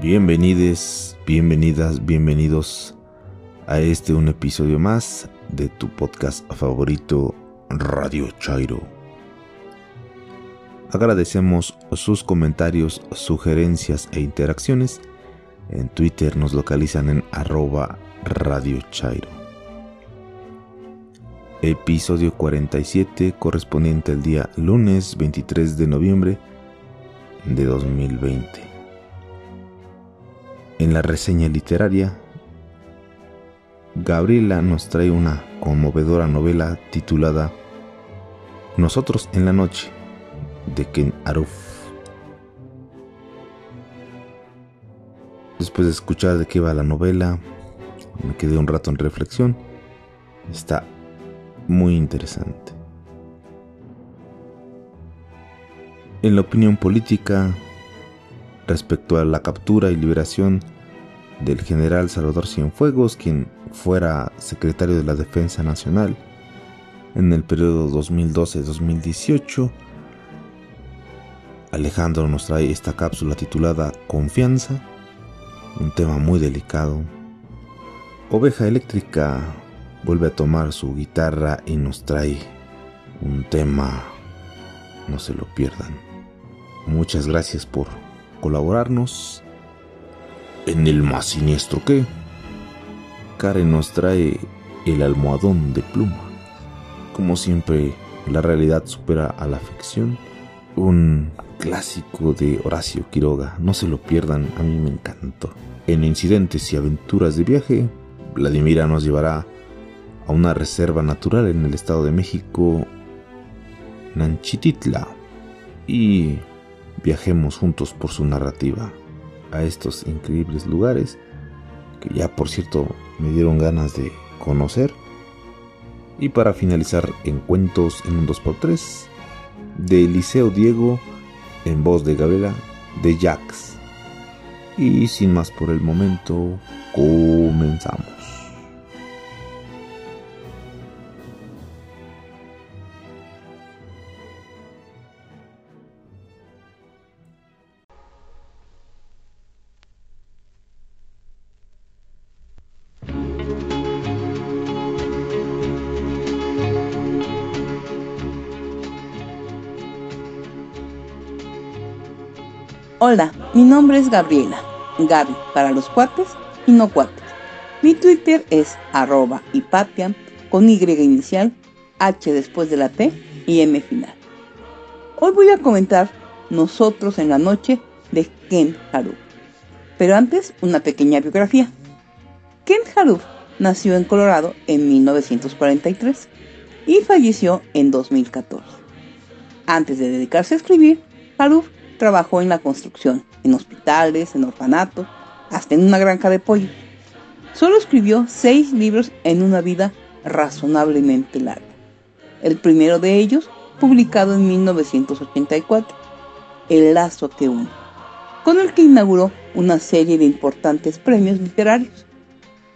Bienvenides, bienvenidas, bienvenidos a este un episodio más de tu podcast favorito Radio Chairo. Agradecemos sus comentarios, sugerencias e interacciones. En Twitter nos localizan en arroba Radio Chairo. Episodio 47 correspondiente al día lunes 23 de noviembre de 2020. En la reseña literaria, Gabriela nos trae una conmovedora novela titulada Nosotros en la noche de Ken Aruf. Después de escuchar de qué va la novela, me quedé un rato en reflexión. Está muy interesante. En la opinión política, respecto a la captura y liberación del general Salvador Cienfuegos, quien fuera secretario de la Defensa Nacional en el periodo 2012-2018. Alejandro nos trae esta cápsula titulada Confianza, un tema muy delicado. Oveja Eléctrica vuelve a tomar su guitarra y nos trae un tema, no se lo pierdan. Muchas gracias por colaborarnos en el más siniestro que. Karen nos trae el almohadón de pluma. Como siempre, la realidad supera a la ficción. Un clásico de Horacio Quiroga, no se lo pierdan, a mí me encantó. En Incidentes y Aventuras de Viaje, Vladimira nos llevará a una reserva natural en el Estado de México, Nanchititla, y viajemos juntos por su narrativa a estos increíbles lugares que ya por cierto me dieron ganas de conocer. Y para finalizar en cuentos en un 2x3 de Eliseo Diego en voz de Gabriela de Jax. Y sin más por el momento, comenzamos. Mi nombre es Gabriela. Gaby para los cuates y no cuates. Mi Twitter es arroba hipatia con Y inicial, H después de la T y M final. Hoy voy a comentar Nosotros en la noche de Ken Haruf. Pero antes, una pequeña biografía. Ken Haruf nació en Colorado en 1943 y falleció en 2014. Antes de dedicarse a escribir, Haruf Trabajó en la construcción, en hospitales, en orfanatos, hasta en una granja de pollo. Solo escribió seis libros en una vida razonablemente larga. El primero de ellos, publicado en 1984, El lazo que une, con el que inauguró una serie de importantes premios literarios.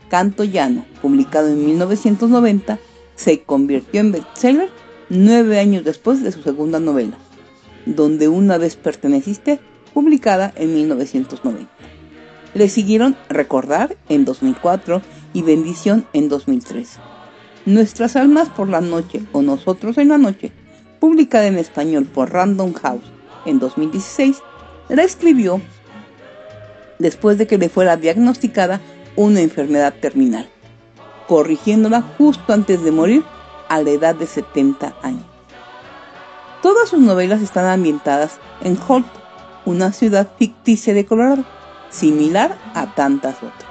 Canto Llano, publicado en 1990, se convirtió en bestseller nueve años después de su segunda novela, donde una vez perteneciste, publicada en 1990. Le siguieron Recordar en 2004 y Bendición en 2003. Nuestras almas por la noche o Nosotros en la noche, publicada en español por Random House en 2016, la escribió después de que le fuera diagnosticada una enfermedad terminal, corrigiéndola justo antes de morir a la edad de 70 años. Todas sus novelas están ambientadas en Holt, una ciudad ficticia de Colorado, similar a tantas otras.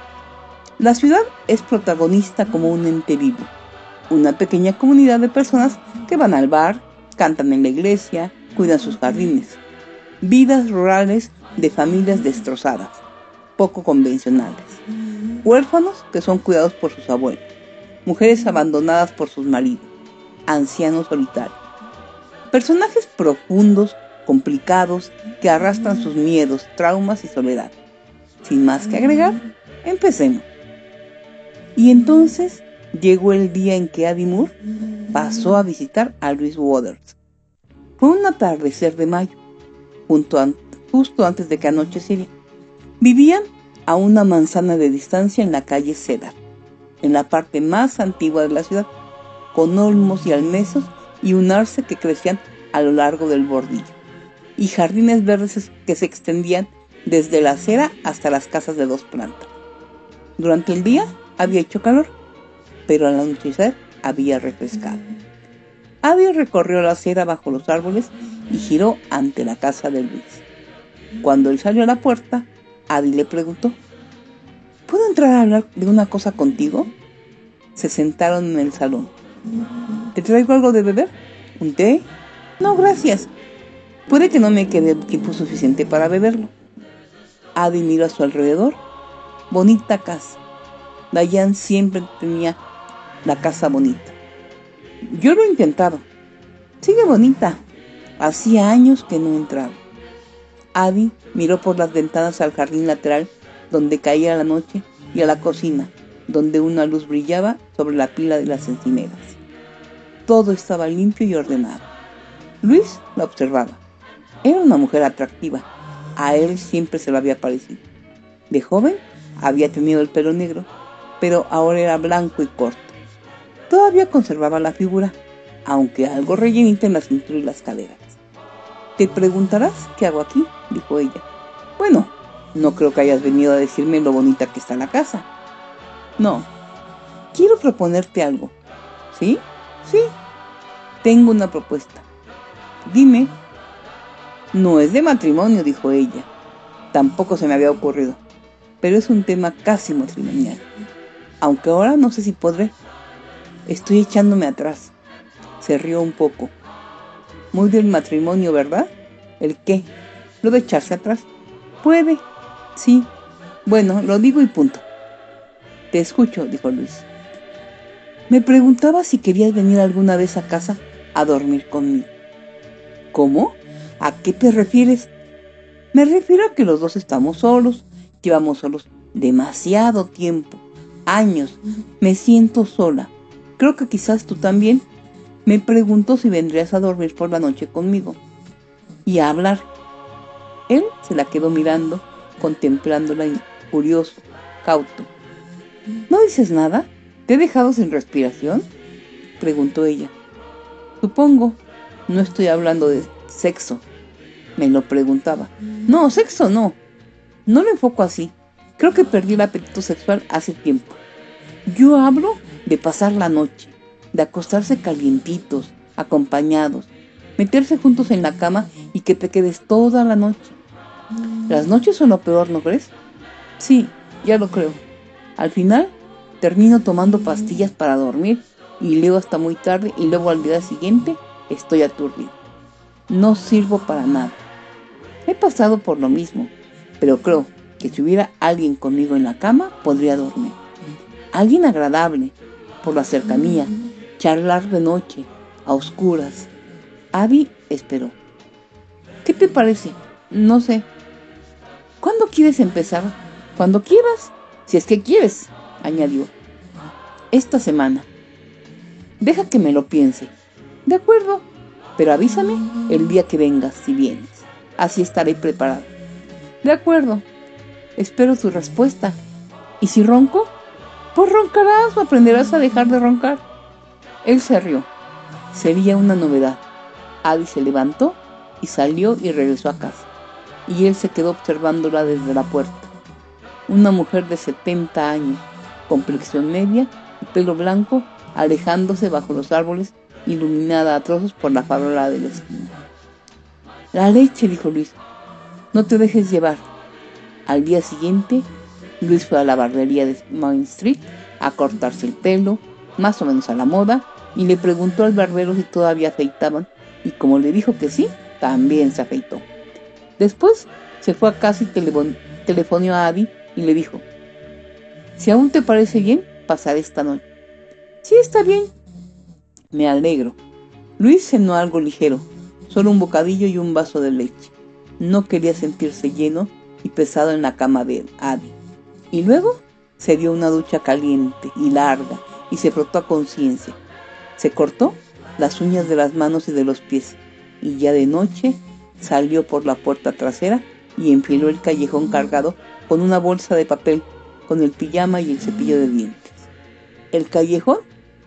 La ciudad es protagonista como un ente vivo, una pequeña comunidad de personas que van al bar, cantan en la iglesia, cuidan sus jardines. Vidas rurales de familias destrozadas, poco convencionales. Huérfanos que son cuidados por sus abuelos. Mujeres abandonadas por sus maridos. Ancianos solitarios Personajes profundos, complicados, que arrastran sus miedos, traumas y soledad. Sin más que agregar, empecemos. Y entonces llegó el día en que Addie Moore pasó a visitar a Louis Waters. Fue un atardecer de mayo, justo antes de que anocheciera. Vivían a una manzana de distancia en la calle Cedar, en la parte más antigua de la ciudad, con olmos y almezos y un arce que crecían a lo largo del bordillo, y jardines verdes que se extendían desde la acera hasta las casas de dos plantas. Durante el día había hecho calor, pero al anochecer había refrescado. Adi recorrió la acera bajo los árboles y giró ante la casa de Luis. Cuando él salió a la puerta, Adi le preguntó, ¿Puedo entrar a hablar de una cosa contigo? Se sentaron en el salón. ¿Te traigo algo de beber? ¿Un té? No, gracias. Puede que no me quede tiempo suficiente para beberlo. Adi miró a su alrededor. Bonita casa. Dayan siempre tenía la casa bonita. Yo lo he intentado. Sigue bonita. Hacía años que no entraba. Adi miró por las ventanas al jardín lateral donde caía la noche y a la cocina, donde una luz brillaba sobre la pila de las encimeras. Todo estaba limpio y ordenado. Luis la observaba. Era una mujer atractiva. A él siempre se lo había parecido. De joven había tenido el pelo negro, pero ahora era blanco y corto. Todavía conservaba la figura, aunque algo rellenita en la cintura y las caderas. Te preguntarás qué hago aquí, dijo ella. Bueno, no creo que hayas venido a decirme lo bonita que está la casa. No, quiero proponerte algo. ¿Sí? Sí. Tengo una propuesta. Dime. No es de matrimonio, dijo ella. Tampoco se me había ocurrido. Pero es un tema casi matrimonial. Aunque ahora no sé si podré. Estoy echándome atrás. Se rió un poco. Muy del matrimonio, ¿verdad? ¿El qué? ¿Lo de echarse atrás? Puede. Sí. Bueno, lo digo y punto. Te escucho, dijo Luis. Me preguntaba si querías venir alguna vez a casa a dormir conmigo. ¿Cómo? ¿A qué te refieres? Me refiero a que los dos estamos solos, llevamos solos demasiado tiempo, años. Me siento sola. Creo que quizás tú también. Me preguntó si vendrías a dormir por la noche conmigo y a hablar. Él se la quedó mirando, contemplándola curioso, cauto. ¿No dices nada? ¿Te he dejado sin respiración? preguntó ella. Supongo. No estoy hablando de sexo. Me lo preguntaba. No, sexo no. No lo enfoco así. Creo que perdí el apetito sexual hace tiempo. Yo hablo de pasar la noche, de acostarse calientitos, acompañados, meterse juntos en la cama y que te quedes toda la noche. Las noches son lo peor, ¿no crees? Sí, ya lo creo. Al final, termino tomando pastillas para dormir y leo hasta muy tarde y luego al día siguiente estoy aturdido. No sirvo para nada. He pasado por lo mismo, pero creo que si hubiera alguien conmigo en la cama, podría dormir. Alguien agradable, por la cercanía, charlar de noche, a oscuras. Abby esperó. ¿Qué te parece? No sé. ¿Cuándo quieres empezar? Cuando quieras, si es que quieres, añadió. Esta semana. Deja que me lo piense. De acuerdo, pero avísame el día que vengas si vienes. Así estaré preparado. De acuerdo. Espero tu respuesta. ¿Y si ronco? Pues roncarás o aprenderás a dejar de roncar. Él se rió. Sería una novedad. Adi se levantó y salió y regresó a casa. Y él se quedó observándola desde la puerta. Una mujer de 70 años, complexión media y pelo blanco, alejándose bajo los árboles, iluminada a trozos por la farola de la esquina. La leche, dijo Luis. No te dejes llevar. Al día siguiente, Luis fue a la barbería de Main Street a cortarse el pelo, más o menos a la moda, y le preguntó al barbero si todavía afeitaban, y como le dijo que sí, también se afeitó. Después se fue a casa y telefonió a Abby y le dijo, si aún te parece bien, pasar esta noche. Sí, está bien. Me alegro. Luis cenó algo ligero, solo un bocadillo y un vaso de leche. No quería sentirse lleno y pesado en la cama de Adi. Y luego se dio una ducha caliente y larga y se frotó a conciencia. Se cortó las uñas de las manos y de los pies y ya de noche salió por la puerta trasera y enfiló el callejón cargado con una bolsa de papel, con el pijama y el cepillo de dientes. El callejón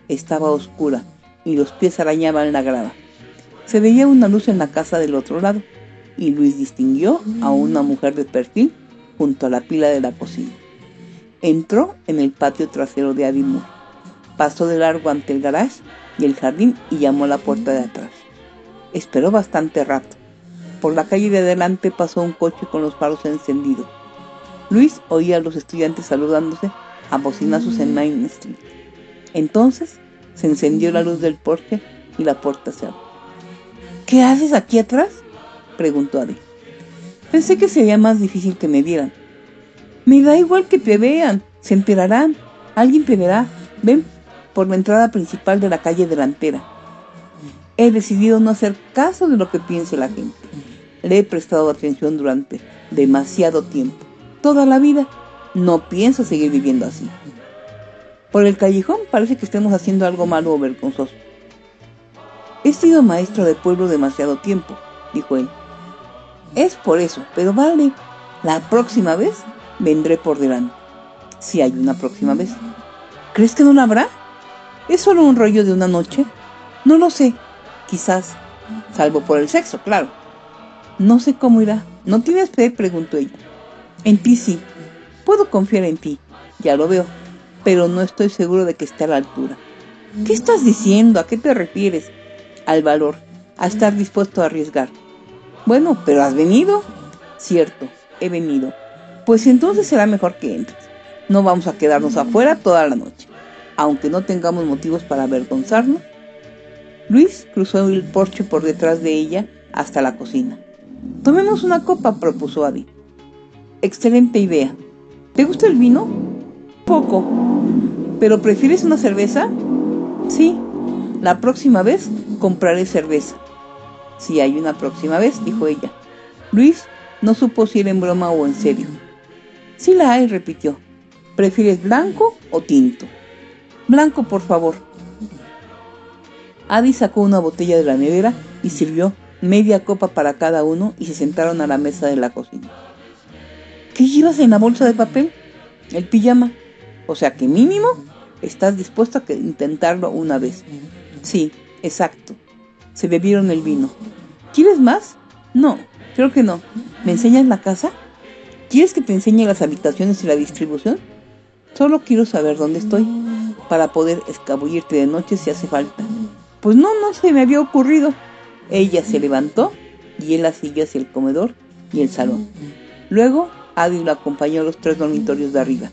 estaba oscura y los pies arañaban la grava. Se veía una luz en la casa del otro lado y Luis distinguió a una mujer de perfil junto a la pila de la cocina. Entró en el patio trasero de Adimur, pasó de largo ante el garage y el jardín y llamó a la puerta de atrás. Esperó bastante rato. Por la calle de adelante pasó un coche con los faros encendidos. Luis oía a los estudiantes saludándose a bocinazos en Main Street. Entonces se encendió la luz del porche y la puerta se abrió. ¿Qué haces aquí atrás? preguntó Adi. Pensé que sería más difícil que me vieran. Me da igual que te vean, se enterarán. Alguien te verá. Ven por la entrada principal de la calle delantera. He decidido no hacer caso de lo que piense la gente. Le he prestado atención durante demasiado tiempo, toda la vida. No pienso seguir viviendo así. Por el callejón parece que estemos haciendo algo malo o vergonzoso. He sido maestro de pueblo demasiado tiempo, dijo él. Es por eso, pero vale, la próxima vez vendré por delante. Si hay una próxima vez. ¿Crees que no la habrá? ¿Es solo un rollo de una noche? No lo sé. Quizás, salvo por el sexo, claro. No sé cómo irá. ¿No tienes fe? preguntó ella. En ti sí. Puedo confiar en ti. Ya lo veo. Pero no estoy seguro de que esté a la altura. ¿Qué estás diciendo? ¿A qué te refieres? Al valor, a estar dispuesto a arriesgar. Bueno, pero has venido. Cierto, he venido. Pues entonces será mejor que entres. No vamos a quedarnos afuera toda la noche aunque no tengamos motivos para avergonzarnos. Luis cruzó el porche por detrás de ella hasta la cocina. Tomemos una copa, propuso Adi. Excelente idea. ¿Te gusta el vino? Poco. ¿Pero prefieres una cerveza? Sí. La próxima vez compraré cerveza. Si hay una próxima vez, dijo ella. Luis no supo si era en broma o en serio. Sí la hay, repitió. ¿Prefieres blanco o tinto? Blanco, por favor. Adi sacó una botella de la nevera y sirvió media copa para cada uno y se sentaron a la mesa de la cocina. ¿Qué llevas en la bolsa de papel? El pijama. O sea que mínimo estás dispuesto a intentarlo una vez. Sí, exacto. Se bebieron el vino. ¿Quieres más? No, creo que no. ¿Me enseñas la casa? ¿Quieres que te enseñe las habitaciones y la distribución? Solo quiero saber dónde estoy para poder escabullirte de noche si hace falta. Pues no, no se me había ocurrido. Ella se levantó y él la siguió hacia el comedor y el salón. Luego, Adi lo acompañó a los tres dormitorios de arriba.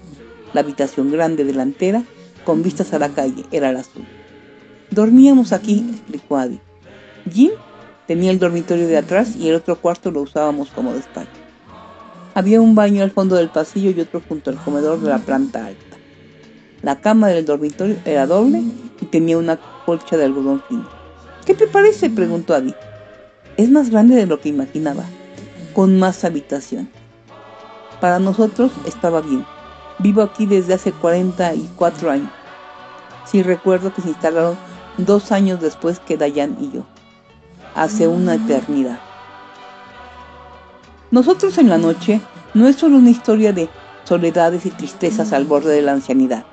La habitación grande delantera, con vistas a la calle, era la suya. Dormíamos aquí, explicó Adi. Jim tenía el dormitorio de atrás y el otro cuarto lo usábamos como despacho. Había un baño al fondo del pasillo y otro junto al comedor de la planta alta. La cama del dormitorio era doble y tenía una colcha de algodón fino. ¿Qué te parece? preguntó Adi. Es más grande de lo que imaginaba, con más habitación. Para nosotros estaba bien. Vivo aquí desde hace 44 años. Sí recuerdo que se instalaron dos años después que Dayan y yo. Hace una eternidad. Nosotros en la noche no es solo una historia de soledades y tristezas al borde de la ancianidad.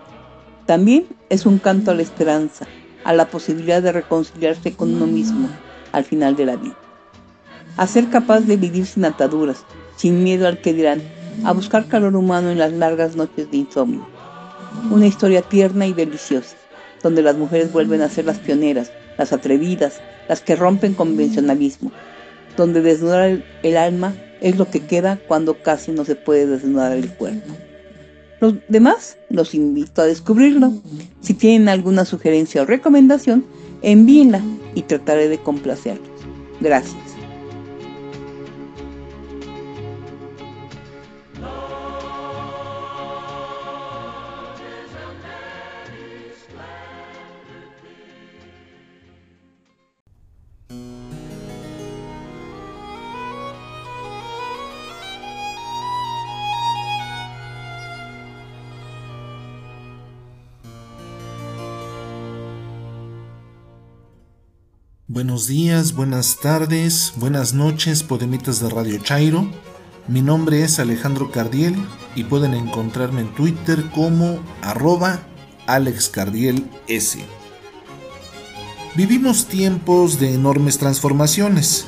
También es un canto a la esperanza, a la posibilidad de reconciliarse con uno mismo al final de la vida. A ser capaz de vivir sin ataduras, sin miedo al que dirán, a buscar calor humano en las largas noches de insomnio. Una historia tierna y deliciosa, donde las mujeres vuelven a ser las pioneras, las atrevidas, las que rompen convencionalismo, donde desnudar el alma es lo que queda cuando casi no se puede desnudar el cuerpo. Los demás los invito a descubrirlo. Si tienen alguna sugerencia o recomendación, envíenla y trataré de complacerlos. Gracias. Buenos días, buenas tardes, buenas noches, podemitas de Radio Chairo. Mi nombre es Alejandro Cardiel y pueden encontrarme en Twitter como arroba AlexCardielS. Vivimos tiempos de enormes transformaciones.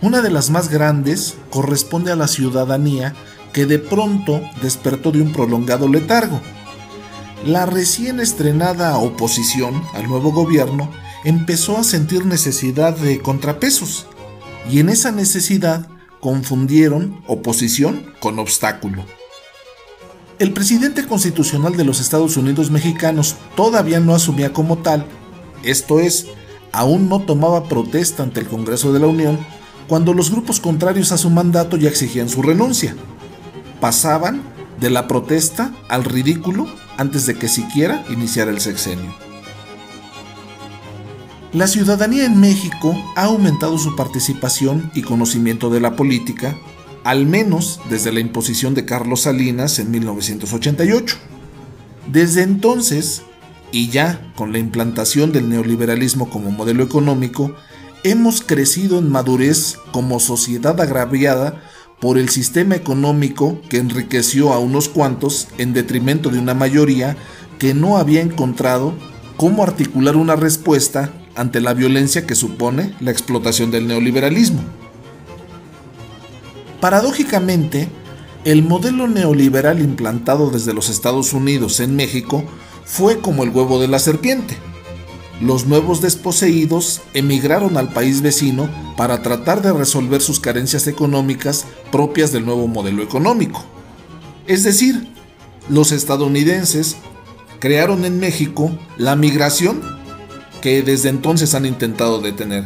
Una de las más grandes corresponde a la ciudadanía que de pronto despertó de un prolongado letargo. La recién estrenada oposición al nuevo gobierno empezó a sentir necesidad de contrapesos y en esa necesidad confundieron oposición con obstáculo. El presidente constitucional de los Estados Unidos mexicanos todavía no asumía como tal, esto es, aún no tomaba protesta ante el Congreso de la Unión cuando los grupos contrarios a su mandato ya exigían su renuncia. Pasaban de la protesta al ridículo antes de que siquiera iniciara el sexenio. La ciudadanía en México ha aumentado su participación y conocimiento de la política, al menos desde la imposición de Carlos Salinas en 1988. Desde entonces, y ya con la implantación del neoliberalismo como modelo económico, hemos crecido en madurez como sociedad agraviada por el sistema económico que enriqueció a unos cuantos en detrimento de una mayoría que no había encontrado cómo articular una respuesta ante la violencia que supone la explotación del neoliberalismo. Paradójicamente, el modelo neoliberal implantado desde los Estados Unidos en México fue como el huevo de la serpiente. Los nuevos desposeídos emigraron al país vecino para tratar de resolver sus carencias económicas propias del nuevo modelo económico. Es decir, los estadounidenses crearon en México la migración que desde entonces han intentado detener.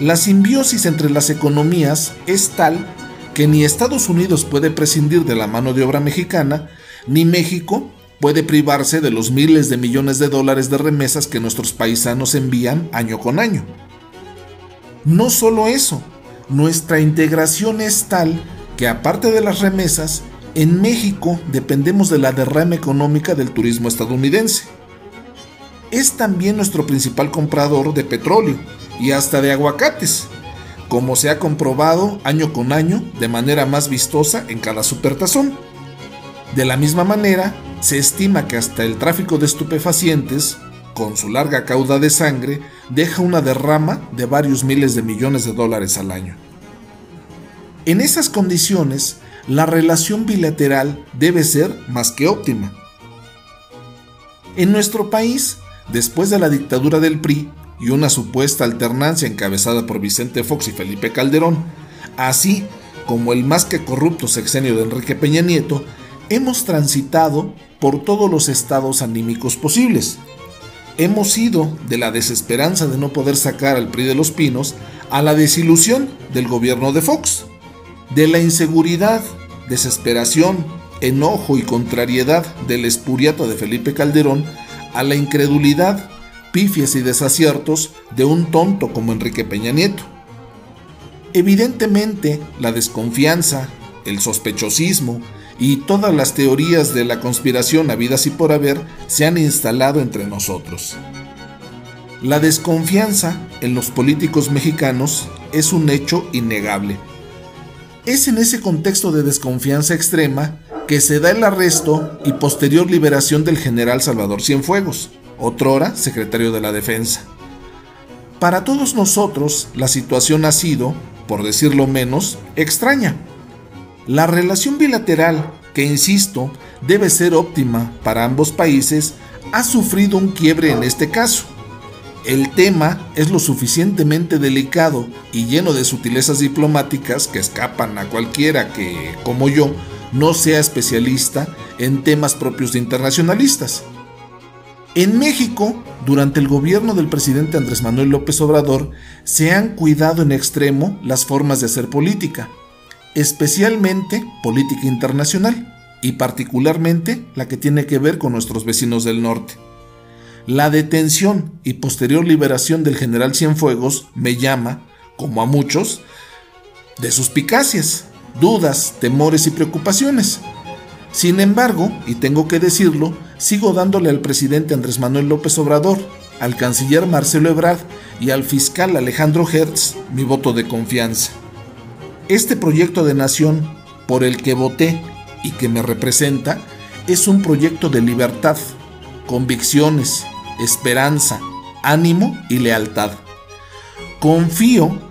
La simbiosis entre las economías es tal que ni Estados Unidos puede prescindir de la mano de obra mexicana, ni México puede privarse de los miles de millones de dólares de remesas que nuestros paisanos envían año con año. No solo eso, nuestra integración es tal que aparte de las remesas, en México dependemos de la derrama económica del turismo estadounidense es también nuestro principal comprador de petróleo y hasta de aguacates, como se ha comprobado año con año de manera más vistosa en cada supertazón. De la misma manera, se estima que hasta el tráfico de estupefacientes, con su larga cauda de sangre, deja una derrama de varios miles de millones de dólares al año. En esas condiciones, la relación bilateral debe ser más que óptima. En nuestro país, después de la dictadura del PRI y una supuesta alternancia encabezada por Vicente Fox y Felipe Calderón, así como el más que corrupto sexenio de Enrique Peña Nieto, hemos transitado por todos los estados anímicos posibles. Hemos ido de la desesperanza de no poder sacar al PRI de los pinos a la desilusión del gobierno de Fox, de la inseguridad, desesperación, enojo y contrariedad del espuriato de Felipe Calderón a la incredulidad, pifias y desaciertos de un tonto como Enrique Peña Nieto. Evidentemente, la desconfianza, el sospechosismo y todas las teorías de la conspiración habidas y por haber se han instalado entre nosotros. La desconfianza en los políticos mexicanos es un hecho innegable. Es en ese contexto de desconfianza extrema que se da el arresto y posterior liberación del general Salvador Cienfuegos, otrora secretario de la Defensa. Para todos nosotros, la situación ha sido, por decirlo menos, extraña. La relación bilateral, que insisto, debe ser óptima para ambos países, ha sufrido un quiebre en este caso. El tema es lo suficientemente delicado y lleno de sutilezas diplomáticas que escapan a cualquiera que, como yo, no sea especialista en temas propios de internacionalistas. En México, durante el gobierno del presidente Andrés Manuel López Obrador, se han cuidado en extremo las formas de hacer política, especialmente política internacional, y particularmente la que tiene que ver con nuestros vecinos del norte. La detención y posterior liberación del general Cienfuegos me llama, como a muchos, de suspicacias, dudas, temores y preocupaciones. Sin embargo, y tengo que decirlo, sigo dándole al presidente Andrés Manuel López Obrador, al canciller Marcelo Ebrard y al fiscal Alejandro Hertz mi voto de confianza. Este proyecto de nación por el que voté y que me representa es un proyecto de libertad, convicciones, esperanza, ánimo y lealtad. Confío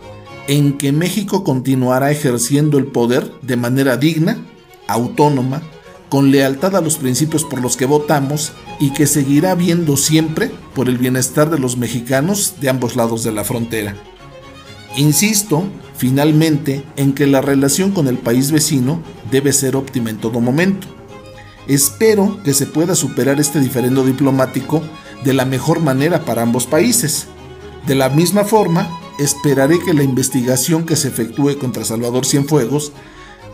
en que México continuará ejerciendo el poder de manera digna, autónoma, con lealtad a los principios por los que votamos y que seguirá viendo siempre por el bienestar de los mexicanos de ambos lados de la frontera. Insisto, finalmente, en que la relación con el país vecino debe ser óptima en todo momento. Espero que se pueda superar este diferendo diplomático de la mejor manera para ambos países. De la misma forma, esperaré que la investigación que se efectúe contra Salvador Cienfuegos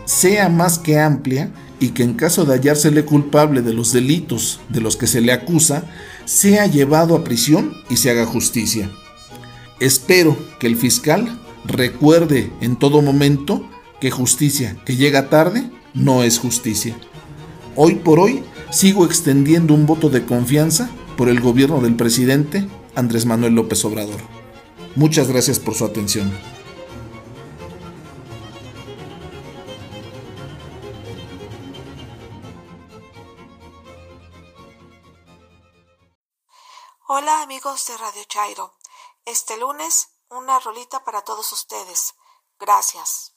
sea más que amplia y que en caso de hallársele culpable de los delitos de los que se le acusa, sea llevado a prisión y se haga justicia. Espero que el fiscal recuerde en todo momento que justicia que llega tarde no es justicia. Hoy por hoy sigo extendiendo un voto de confianza por el gobierno del presidente Andrés Manuel López Obrador. Muchas gracias por su atención. Hola amigos de Radio Chairo. Este lunes una rolita para todos ustedes. Gracias.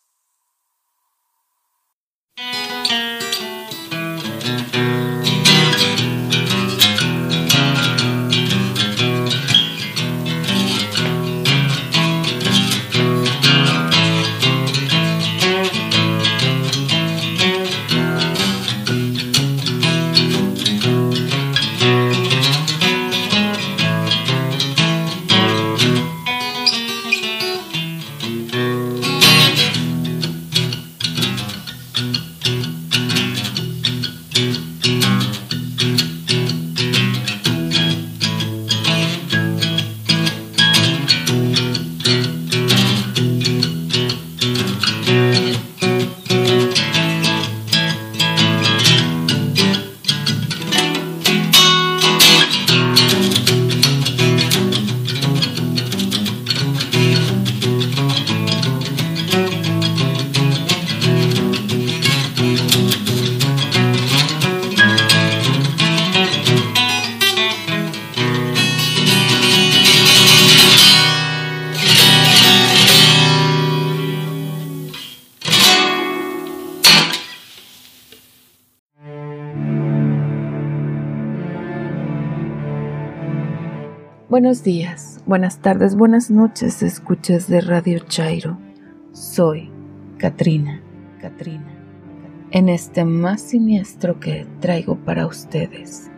Buenos días, buenas tardes, buenas noches, escuchas de Radio Chairo. Soy Katrina, Katrina. En este más siniestro que traigo para ustedes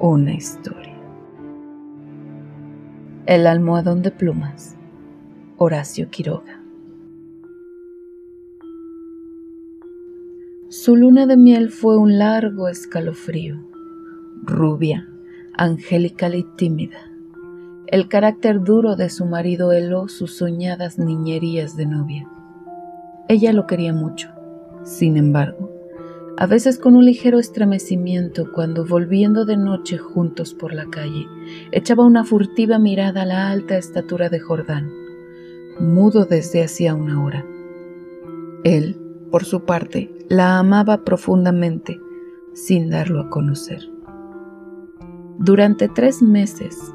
una historia. El almohadón de plumas, Horacio Quiroga. Su luna de miel fue un largo escalofrío, rubia, angélica y tímida el carácter duro de su marido heló sus soñadas niñerías de novia. Ella lo quería mucho. Sin embargo, a veces con un ligero estremecimiento cuando volviendo de noche juntos por la calle, echaba una furtiva mirada a la alta estatura de Jordán, mudo desde hacía una hora. Él, por su parte, la amaba profundamente, sin darlo a conocer. Durante tres meses,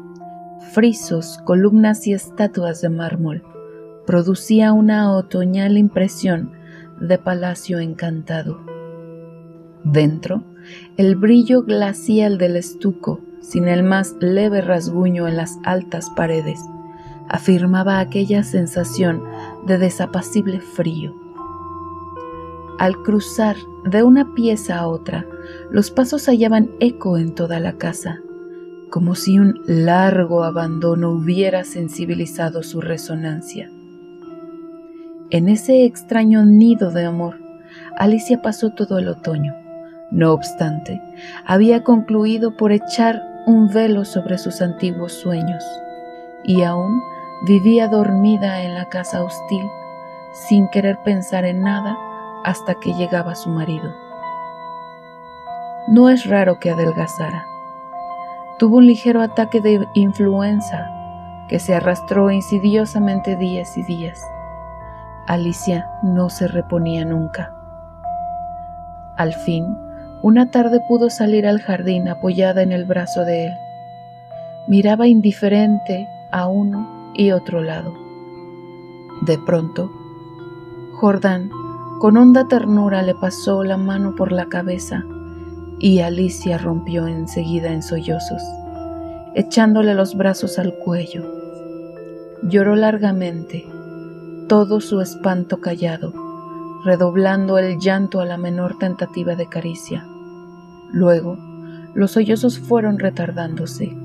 frisos, columnas y estatuas de mármol, producía una otoñal impresión de palacio encantado. Dentro, el brillo glacial del estuco, sin el más leve rasguño en las altas paredes, afirmaba aquella sensación de desapacible frío. Al cruzar de una pieza a otra, los pasos hallaban eco en toda la casa como si un largo abandono hubiera sensibilizado su resonancia. En ese extraño nido de amor, Alicia pasó todo el otoño. No obstante, había concluido por echar un velo sobre sus antiguos sueños y aún vivía dormida en la casa hostil sin querer pensar en nada hasta que llegaba su marido. No es raro que adelgazara. Tuvo un ligero ataque de influenza que se arrastró insidiosamente días y días. Alicia no se reponía nunca. Al fin, una tarde pudo salir al jardín apoyada en el brazo de él. Miraba indiferente a uno y otro lado. De pronto, Jordán, con honda ternura, le pasó la mano por la cabeza y Alicia rompió enseguida en sollozos, echándole los brazos al cuello. Lloró largamente, todo su espanto callado, redoblando el llanto a la menor tentativa de caricia. Luego, los sollozos fueron retardándose,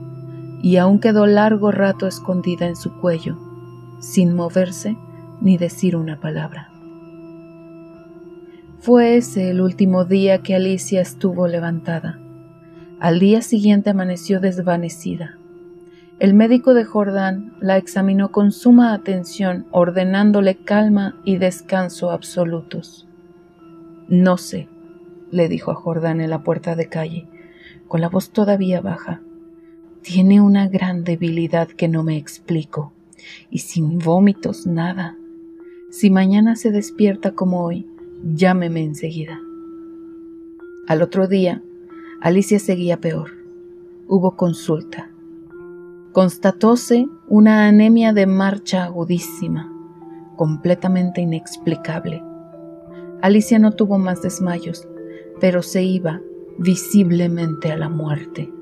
y aún quedó largo rato escondida en su cuello, sin moverse ni decir una palabra. Fue ese el último día que Alicia estuvo levantada. Al día siguiente amaneció desvanecida. El médico de Jordán la examinó con suma atención, ordenándole calma y descanso absolutos. No sé, le dijo a Jordán en la puerta de calle, con la voz todavía baja. Tiene una gran debilidad que no me explico, y sin vómitos nada. Si mañana se despierta como hoy, llámeme enseguida. Al otro día, Alicia seguía peor. Hubo consulta. Constatóse una anemia de marcha agudísima, completamente inexplicable. Alicia no tuvo más desmayos, pero se iba visiblemente a la muerte.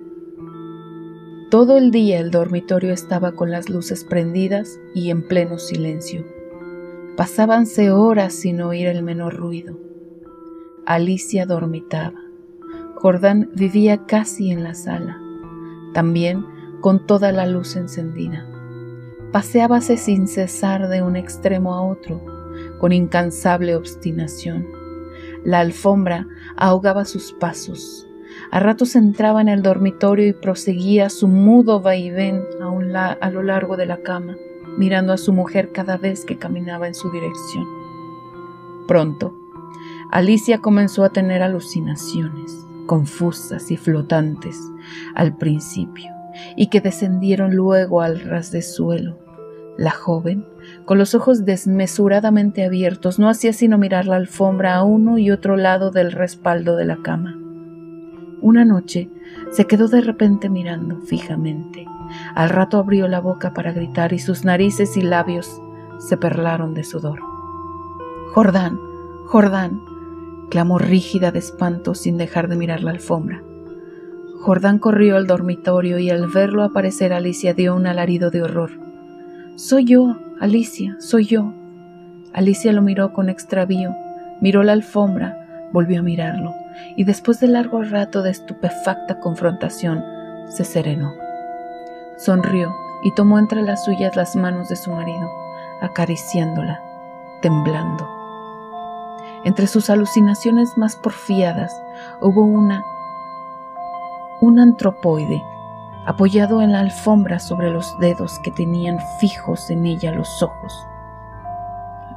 Todo el día el dormitorio estaba con las luces prendidas y en pleno silencio. Pasábanse horas sin oír el menor ruido. Alicia dormitaba. Jordán vivía casi en la sala, también con toda la luz encendida. Paseábase sin cesar de un extremo a otro, con incansable obstinación. La alfombra ahogaba sus pasos. A ratos entraba en el dormitorio y proseguía su mudo vaivén a, a lo largo de la cama mirando a su mujer cada vez que caminaba en su dirección. Pronto, Alicia comenzó a tener alucinaciones, confusas y flotantes al principio, y que descendieron luego al ras de suelo. La joven, con los ojos desmesuradamente abiertos, no hacía sino mirar la alfombra a uno y otro lado del respaldo de la cama. Una noche se quedó de repente mirando fijamente al rato abrió la boca para gritar y sus narices y labios se perlaron de sudor. Jordán, Jordán, clamó rígida de espanto sin dejar de mirar la alfombra. Jordán corrió al dormitorio y al verlo aparecer Alicia dio un alarido de horror. Soy yo, Alicia, soy yo. Alicia lo miró con extravío, miró la alfombra, volvió a mirarlo, y después de largo rato de estupefacta confrontación, se serenó. Sonrió y tomó entre las suyas las manos de su marido, acariciándola, temblando. Entre sus alucinaciones más porfiadas hubo una, un antropoide, apoyado en la alfombra sobre los dedos que tenían fijos en ella los ojos.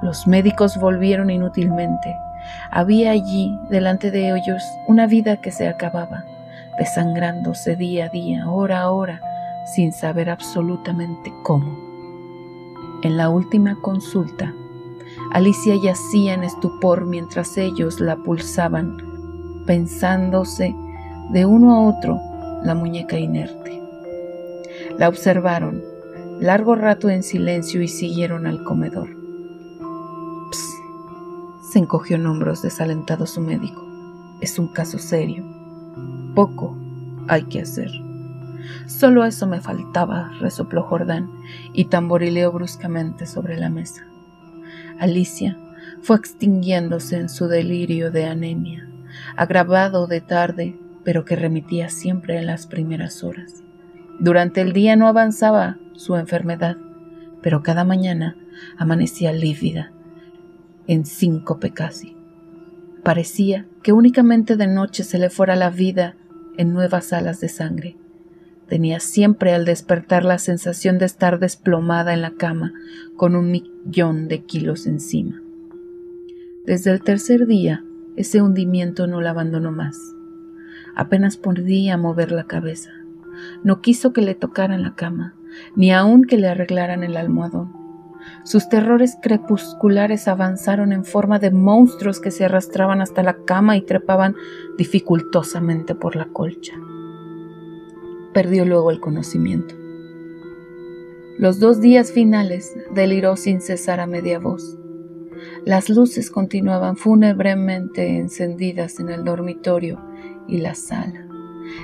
Los médicos volvieron inútilmente. Había allí, delante de ellos, una vida que se acababa, desangrándose día a día, hora a hora, sin saber absolutamente cómo. En la última consulta, Alicia yacía en estupor mientras ellos la pulsaban, pensándose de uno a otro la muñeca inerte. La observaron largo rato en silencio y siguieron al comedor. Psst, se encogió en hombros desalentado su médico. Es un caso serio. Poco hay que hacer. Solo eso me faltaba, resopló Jordán y tamborileó bruscamente sobre la mesa. Alicia fue extinguiéndose en su delirio de anemia, agravado de tarde, pero que remitía siempre en las primeras horas. Durante el día no avanzaba su enfermedad, pero cada mañana amanecía lívida, en síncope casi. Parecía que únicamente de noche se le fuera la vida en nuevas alas de sangre. Tenía siempre al despertar la sensación de estar desplomada en la cama con un millón de kilos encima. Desde el tercer día, ese hundimiento no la abandonó más. Apenas podía mover la cabeza. No quiso que le tocaran la cama, ni aun que le arreglaran el almohadón. Sus terrores crepusculares avanzaron en forma de monstruos que se arrastraban hasta la cama y trepaban dificultosamente por la colcha. Perdió luego el conocimiento. Los dos días finales deliró sin cesar a media voz. Las luces continuaban fúnebremente encendidas en el dormitorio y la sala.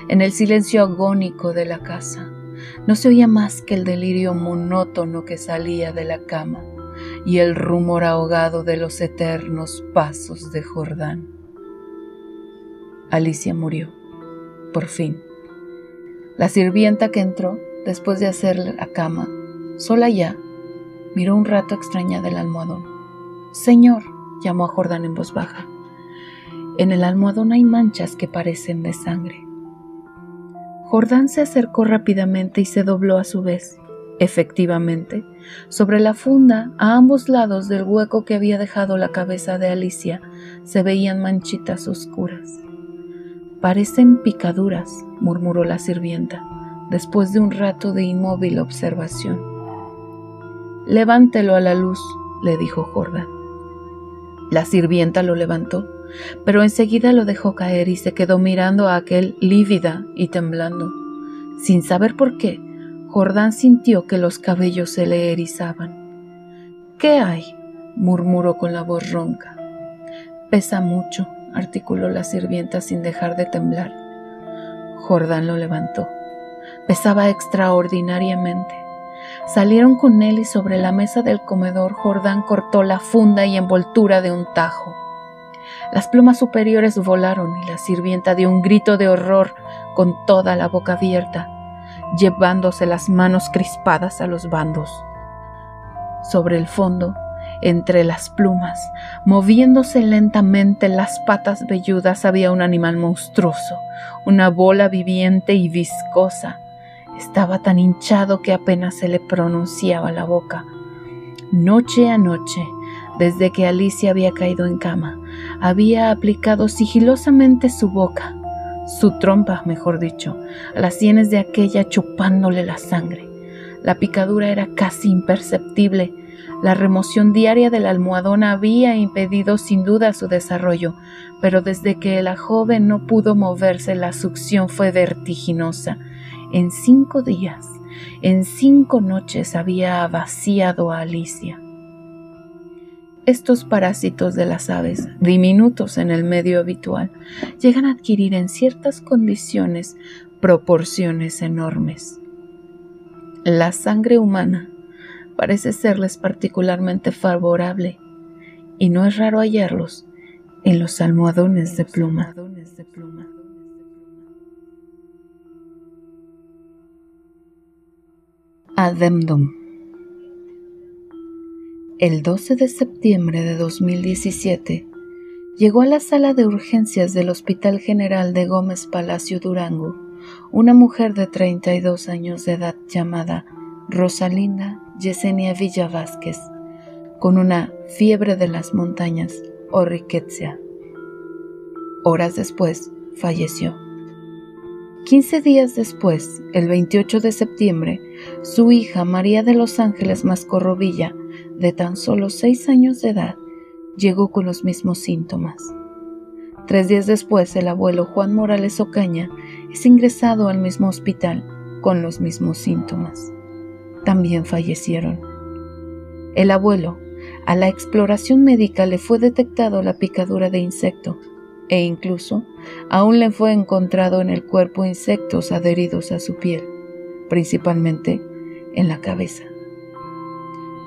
En el silencio agónico de la casa no se oía más que el delirio monótono que salía de la cama y el rumor ahogado de los eternos pasos de Jordán. Alicia murió, por fin. La sirvienta que entró, después de hacer la cama, sola ya, miró un rato extrañada el almohadón. Señor, llamó a Jordán en voz baja. En el almohadón hay manchas que parecen de sangre. Jordán se acercó rápidamente y se dobló a su vez. Efectivamente, sobre la funda, a ambos lados del hueco que había dejado la cabeza de Alicia, se veían manchitas oscuras. Parecen picaduras, murmuró la sirvienta, después de un rato de inmóvil observación. Levántelo a la luz, le dijo Jordán. La sirvienta lo levantó, pero enseguida lo dejó caer y se quedó mirando a aquel lívida y temblando. Sin saber por qué, Jordán sintió que los cabellos se le erizaban. ¿Qué hay? murmuró con la voz ronca. Pesa mucho, articuló la sirvienta sin dejar de temblar. Jordán lo levantó. Pesaba extraordinariamente. Salieron con él y sobre la mesa del comedor Jordán cortó la funda y envoltura de un tajo. Las plumas superiores volaron y la sirvienta dio un grito de horror con toda la boca abierta, llevándose las manos crispadas a los bandos. Sobre el fondo, entre las plumas, moviéndose lentamente las patas velludas, había un animal monstruoso, una bola viviente y viscosa, estaba tan hinchado que apenas se le pronunciaba la boca. Noche a noche, desde que Alicia había caído en cama, había aplicado sigilosamente su boca, su trompa, mejor dicho, a las sienes de aquella chupándole la sangre. La picadura era casi imperceptible. La remoción diaria del almohadón había impedido sin duda su desarrollo, pero desde que la joven no pudo moverse la succión fue vertiginosa en cinco días, en cinco noches había vaciado a Alicia. Estos parásitos de las aves, diminutos en el medio habitual, llegan a adquirir en ciertas condiciones proporciones enormes. La sangre humana parece serles particularmente favorable y no es raro hallarlos en los almohadones de pluma. Ademdum. El 12 de septiembre de 2017 llegó a la sala de urgencias del Hospital General de Gómez Palacio Durango una mujer de 32 años de edad llamada Rosalinda Yesenia Villa Vázquez, con una fiebre de las montañas o riqueza. Horas después falleció. Quince días después, el 28 de septiembre, su hija María de los Ángeles Mascorrovilla, de tan solo seis años de edad, llegó con los mismos síntomas. Tres días después, el abuelo Juan Morales Ocaña es ingresado al mismo hospital con los mismos síntomas. También fallecieron. El abuelo, a la exploración médica le fue detectado la picadura de insecto e incluso aún le fue encontrado en el cuerpo insectos adheridos a su piel, principalmente en la cabeza.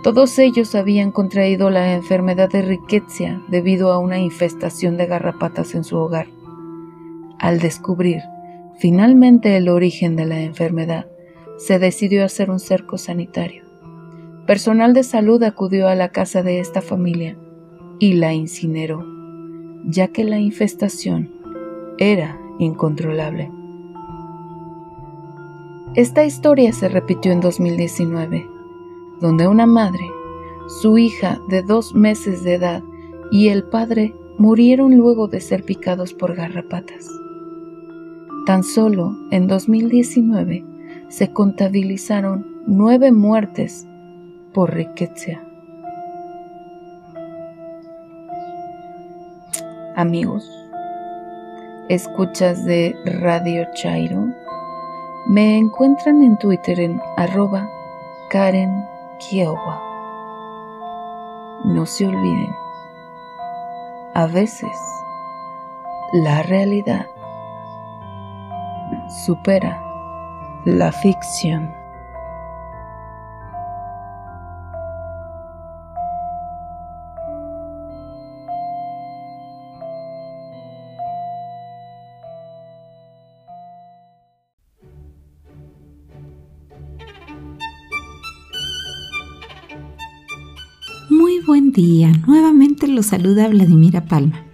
Todos ellos habían contraído la enfermedad de riqueza debido a una infestación de garrapatas en su hogar. Al descubrir finalmente el origen de la enfermedad, se decidió hacer un cerco sanitario. Personal de salud acudió a la casa de esta familia y la incineró, ya que la infestación era incontrolable. Esta historia se repitió en 2019, donde una madre, su hija de dos meses de edad y el padre murieron luego de ser picados por garrapatas. Tan solo en 2019 se contabilizaron nueve muertes por riqueza. Amigos, escuchas de Radio Chairo, me encuentran en Twitter en arroba Karen Kiowa. No se olviden, a veces la realidad supera la ficción. Muy buen día, nuevamente los saluda Vladimira Palma.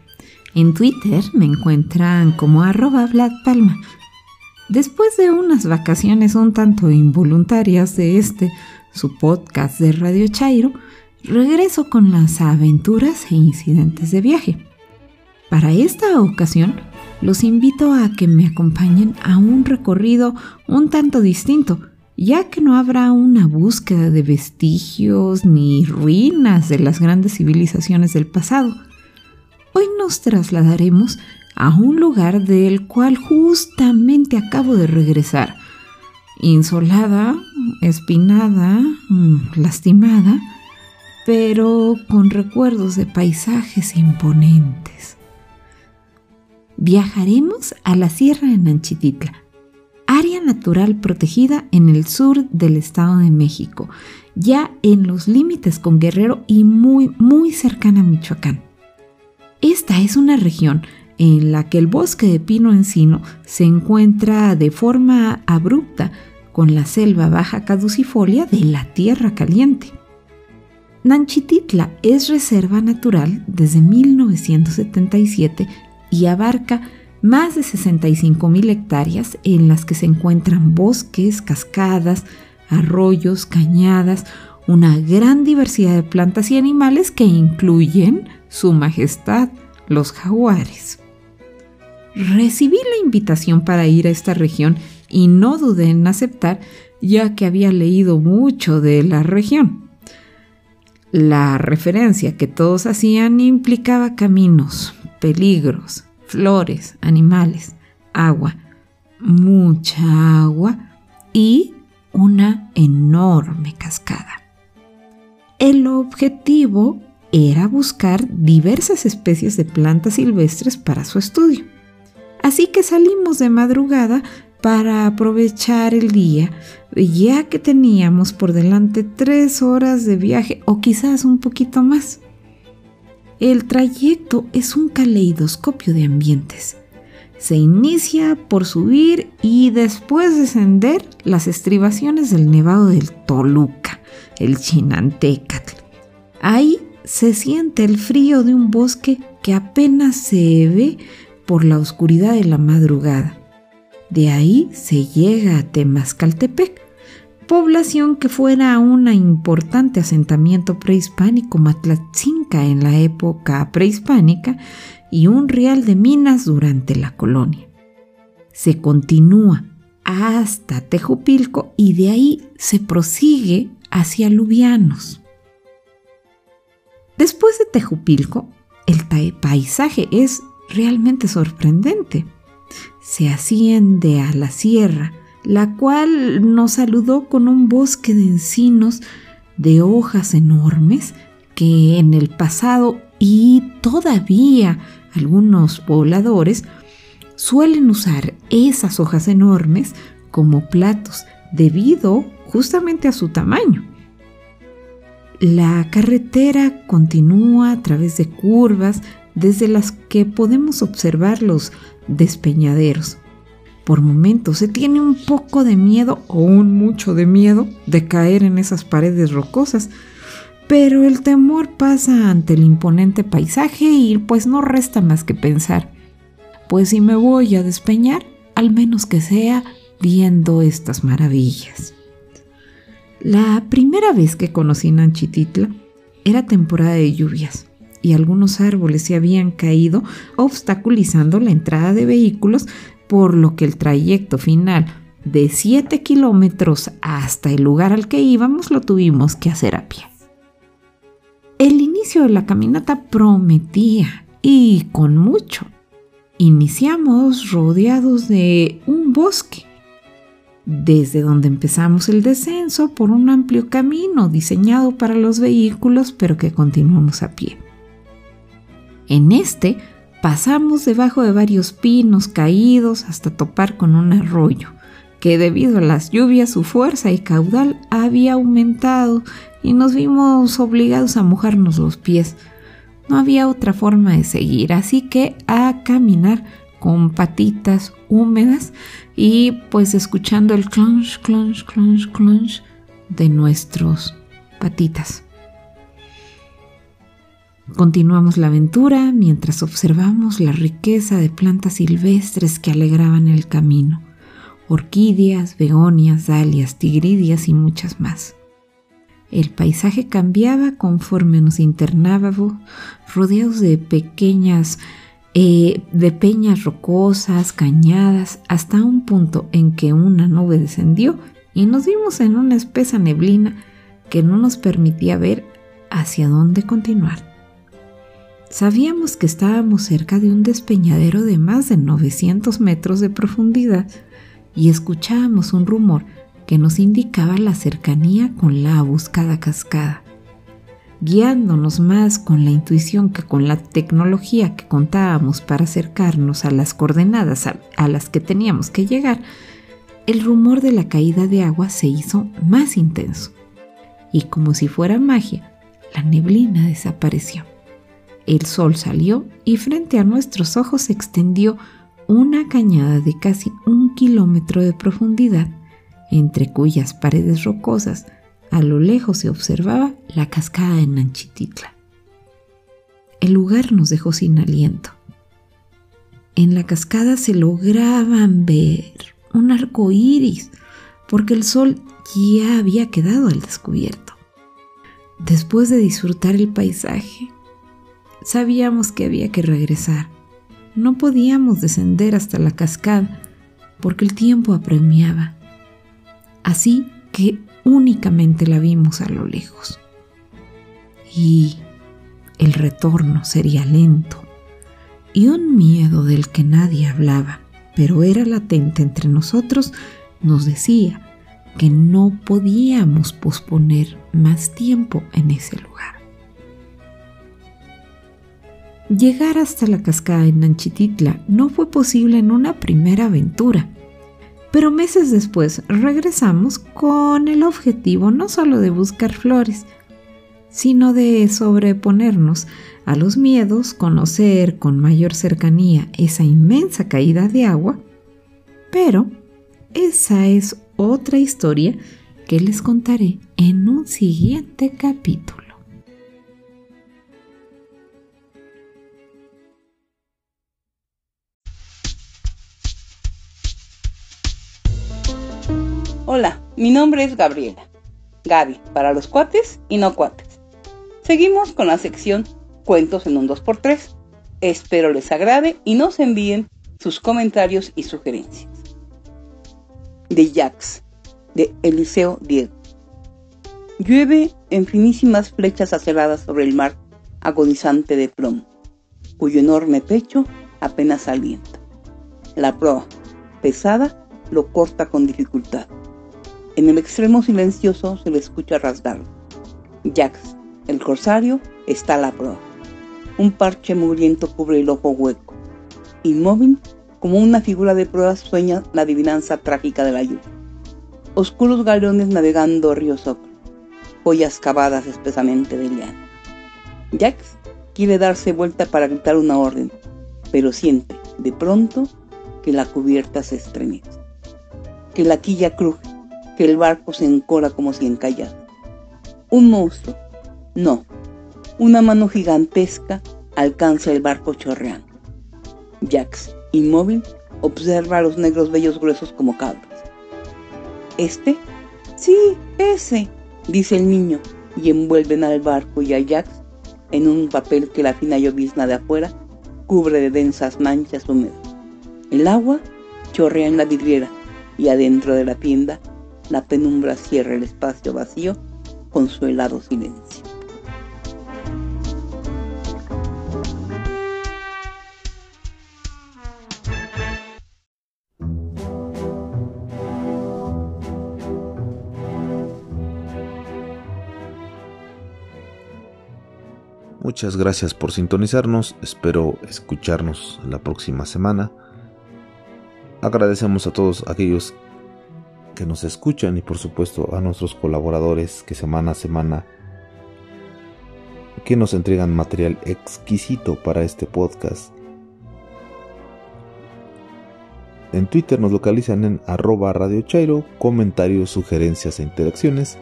En Twitter me encuentran como arroba Vlad Palma. Después de unas vacaciones un tanto involuntarias de este, su podcast de Radio Chairo, regreso con las aventuras e incidentes de viaje. Para esta ocasión, los invito a que me acompañen a un recorrido un tanto distinto, ya que no habrá una búsqueda de vestigios ni ruinas de las grandes civilizaciones del pasado. Hoy nos trasladaremos a un lugar del cual justamente acabo de regresar. Insolada, espinada, mm, lastimada, pero con recuerdos de paisajes imponentes. Viajaremos a la Sierra de Nanchititla, área natural protegida en el sur del Estado de México, ya en los límites con Guerrero y muy, muy cercana a Michoacán. Esta es una región en la que el bosque de pino encino se encuentra de forma abrupta con la selva baja caducifolia de la Tierra Caliente. Nanchititla es reserva natural desde 1977 y abarca más de 65 mil hectáreas en las que se encuentran bosques, cascadas, arroyos, cañadas, una gran diversidad de plantas y animales que incluyen Su Majestad, los jaguares. Recibí la invitación para ir a esta región y no dudé en aceptar, ya que había leído mucho de la región. La referencia que todos hacían implicaba caminos, peligros, flores, animales, agua, mucha agua y una enorme cascada. El objetivo era buscar diversas especies de plantas silvestres para su estudio. Así que salimos de madrugada para aprovechar el día, ya que teníamos por delante tres horas de viaje o quizás un poquito más. El trayecto es un caleidoscopio de ambientes. Se inicia por subir y después descender las estribaciones del nevado del Toluca, el Chinantecatl. Ahí se siente el frío de un bosque que apenas se ve por la oscuridad de la madrugada. De ahí se llega a Temascaltepec, población que fuera un importante asentamiento prehispánico matlatzinca en la época prehispánica y un real de minas durante la colonia. Se continúa hasta Tejupilco y de ahí se prosigue hacia Lubianos. Después de Tejupilco, el paisaje es realmente sorprendente. Se asciende a la sierra, la cual nos saludó con un bosque de encinos de hojas enormes que en el pasado y todavía algunos pobladores suelen usar esas hojas enormes como platos debido justamente a su tamaño. La carretera continúa a través de curvas desde las que podemos observar los despeñaderos. Por momentos se tiene un poco de miedo o un mucho de miedo de caer en esas paredes rocosas, Pero el temor pasa ante el imponente paisaje y pues no resta más que pensar, pues si me voy a despeñar, al menos que sea viendo estas maravillas. La primera vez que conocí Nanchititla era temporada de lluvias y algunos árboles se habían caído obstaculizando la entrada de vehículos, por lo que el trayecto final de 7 kilómetros hasta el lugar al que íbamos lo tuvimos que hacer a pie. El inicio de la caminata prometía y con mucho. Iniciamos rodeados de un bosque desde donde empezamos el descenso por un amplio camino diseñado para los vehículos, pero que continuamos a pie. En este pasamos debajo de varios pinos caídos hasta topar con un arroyo, que debido a las lluvias su fuerza y caudal había aumentado y nos vimos obligados a mojarnos los pies. No había otra forma de seguir, así que a caminar con patitas húmedas y pues escuchando el crunch, crunch, crunch, crunch de nuestros patitas. Continuamos la aventura mientras observamos la riqueza de plantas silvestres que alegraban el camino. Orquídeas, begonias, dalias, tigridias y muchas más. El paisaje cambiaba conforme nos internábamos, rodeados de pequeñas eh, de peñas rocosas, cañadas, hasta un punto en que una nube descendió y nos vimos en una espesa neblina que no nos permitía ver hacia dónde continuar. Sabíamos que estábamos cerca de un despeñadero de más de 900 metros de profundidad y escuchábamos un rumor que nos indicaba la cercanía con la buscada cascada guiándonos más con la intuición que con la tecnología que contábamos para acercarnos a las coordenadas a, las que teníamos que llegar, el rumor de la caída de agua se hizo más intenso. Y como si fuera magia, la neblina desapareció. El sol salió y frente a nuestros ojos se extendió una cañada de casi un kilómetro de profundidad, entre cuyas paredes rocosas a lo lejos se observaba la cascada de Nanchititla. El lugar nos dejó sin aliento. En la cascada se lograban ver un arco iris, porque el sol ya había quedado al descubierto. Después de disfrutar el paisaje, sabíamos que había que regresar. No podíamos descender hasta la cascada porque el tiempo apremiaba. Así que únicamente la vimos a lo lejos. Y el retorno sería lento, y un miedo del que nadie hablaba, pero era latente entre nosotros, nos decía que no podíamos posponer más tiempo en ese lugar. Llegar hasta la cascada en Nanchititla no fue posible en una primera aventura, pero meses después regresamos con el objetivo no solo de buscar flores, sino de sobreponernos a los miedos, conocer con mayor cercanía esa inmensa caída de agua, pero esa es otra historia que les contaré en un siguiente capítulo. Hola, mi nombre es Gabriela. Gaby, para los cuates y no cuates. Seguimos con la sección Cuentos en un 2x3. Espero les agrade y nos envíen sus comentarios y sugerencias. De Jax, de Eliseo Diego. Llueve en finísimas flechas aceradas sobre el mar agonizante de plomo, cuyo enorme pecho apenas alienta. La proa, pesada, lo corta con dificultad. En el extremo silencioso se le escucha rasgarlo. Jax, el corsario, está a la proa. Un parche mugriento cubre el ojo hueco. Inmóvil, como una figura de prueba, sueña la adivinanza trágica de la lluvia. Oscuros galeones navegando río Socro, joyas cavadas espesamente de liana. Jax quiere darse vuelta para gritar una orden, pero siente, de pronto, que la cubierta se estremece, que la quilla cruje, que el barco se encora como si encallado. Un monstruo, No, una mano gigantesca alcanza el barco chorreando. Jax, inmóvil, observa a los negros bellos gruesos como cabras. ¿Este? Sí, ese, dice el niño, y envuelven al barco y a Jax en un papel que la fina llovizna de afuera cubre de densas manchas húmedas. El agua chorrea en la vidriera y adentro de la tienda la penumbra cierra el espacio vacío con su helado silencio. Muchas gracias por sintonizarnos, espero escucharnos la próxima semana. Agradecemos a todos aquellos que nos escuchan y por supuesto a nuestros colaboradores que semana a semana que nos entregan material exquisito para este podcast. En Twitter nos localizan en arroba Radio comentarios, sugerencias e interacciones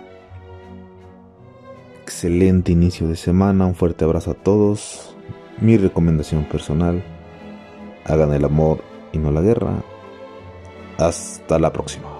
excelente inicio de semana, un fuerte abrazo a todos. Mi recomendación personal, hagan el amor y no la guerra. Hasta la próxima.